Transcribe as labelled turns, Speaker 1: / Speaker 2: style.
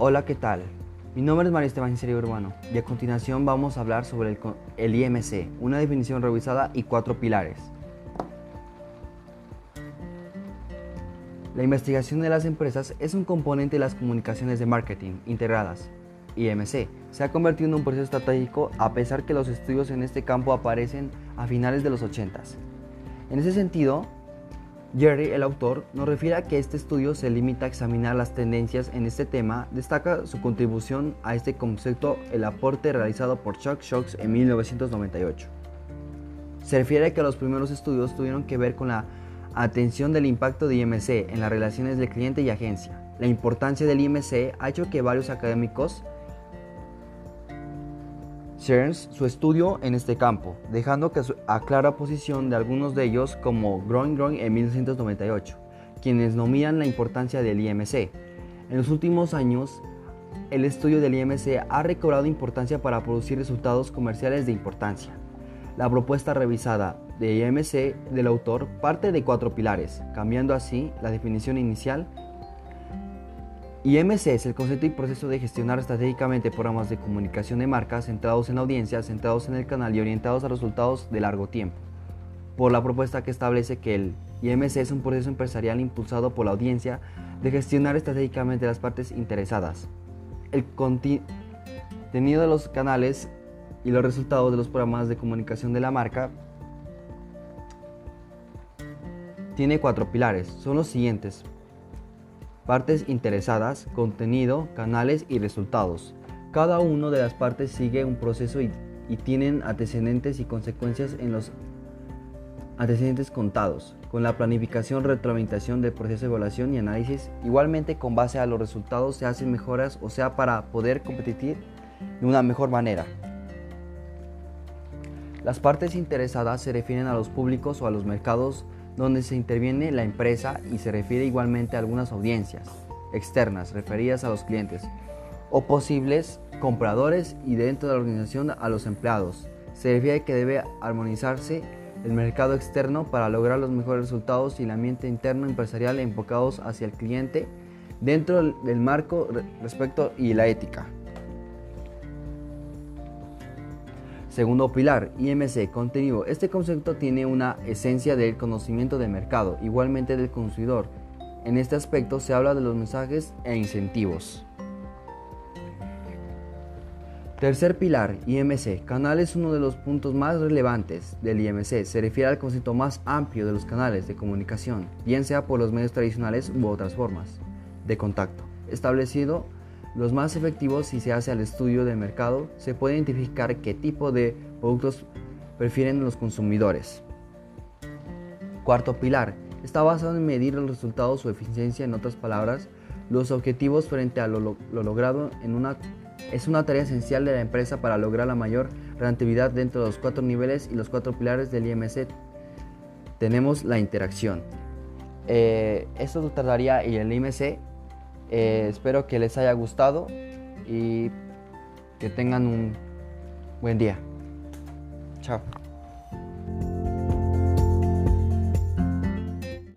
Speaker 1: Hola, ¿qué tal? Mi nombre es María Esteban Serio Urbano y a continuación vamos a hablar sobre el, IMC, una definición revisada y cuatro pilares. La investigación de las empresas es un componente de las comunicaciones de marketing integradas. IMC se ha convertido en un proceso estratégico a pesar que los estudios en este campo aparecen a finales de los 80. En ese sentido, Jerry, el autor, nos refiere a que este estudio se limita a examinar las tendencias en este tema, destaca su contribución a este concepto el aporte realizado por Chuck Shocks en 1998. Se refiere a que los primeros estudios tuvieron que ver con la atención del impacto de IMC en las relaciones de cliente y agencia. La importancia del IMC ha hecho que varios académicos Stearns su estudio en este campo, dejando que a clara posición de algunos de ellos como Growing en 1998, quienes nominan la importancia del IMC. En los últimos años, el estudio del IMC ha recobrado importancia para producir resultados comerciales de importancia. La propuesta revisada de IMC del autor parte de cuatro pilares, cambiando así la definición inicial IMC es el concepto y proceso de gestionar estratégicamente programas de comunicación de marcas centrados en la audiencia, centrados en el canal y orientados a resultados de largo tiempo. Por la propuesta que establece que el IMC es un proceso empresarial impulsado por la audiencia de gestionar estratégicamente las partes interesadas. El contenido de los canales y los resultados de los programas de comunicación de la marca tiene cuatro pilares. Son los siguientes partes interesadas, contenido, canales y resultados. Cada una de las partes sigue un proceso y, tienen antecedentes y consecuencias en los antecedentes contados, con la planificación, retroalimentación del proceso de evaluación y análisis. Igualmente, con base a los resultados se hacen mejoras, o sea, para poder competir de una mejor manera. Las partes interesadas se refieren a los públicos o a los mercados donde se interviene la empresa y se refiere igualmente a algunas audiencias externas referidas a los clientes o posibles compradores y dentro de la organización a los empleados. Se refiere que debe armonizarse el mercado externo para lograr los mejores resultados y el ambiente interno empresarial enfocados hacia el cliente dentro del marco respecto y la ética. Segundo pilar, IMC, contenido. Este concepto tiene una esencia del conocimiento del mercado, igualmente del consumidor. En este aspecto se habla de los mensajes e incentivos. Tercer pilar, IMC. Canal es uno de los puntos más relevantes del IMC. Se refiere al concepto más amplio de los canales de comunicación, bien sea por los medios tradicionales u otras formas de contacto, establecido los más efectivos si se hace al estudio del mercado, se puede identificar qué tipo de productos prefieren los consumidores. Cuarto pilar, está basado en medir los resultados o eficiencia, en otras palabras, los objetivos frente a lo, logrado en una, es una tarea esencial de la empresa para lograr la mayor rentabilidad dentro de los cuatro niveles y los cuatro pilares del IMC. Tenemos la interacción. Eh, esto tardaría y el IMC eh, espero que les haya gustado y que tengan un buen día. Chao.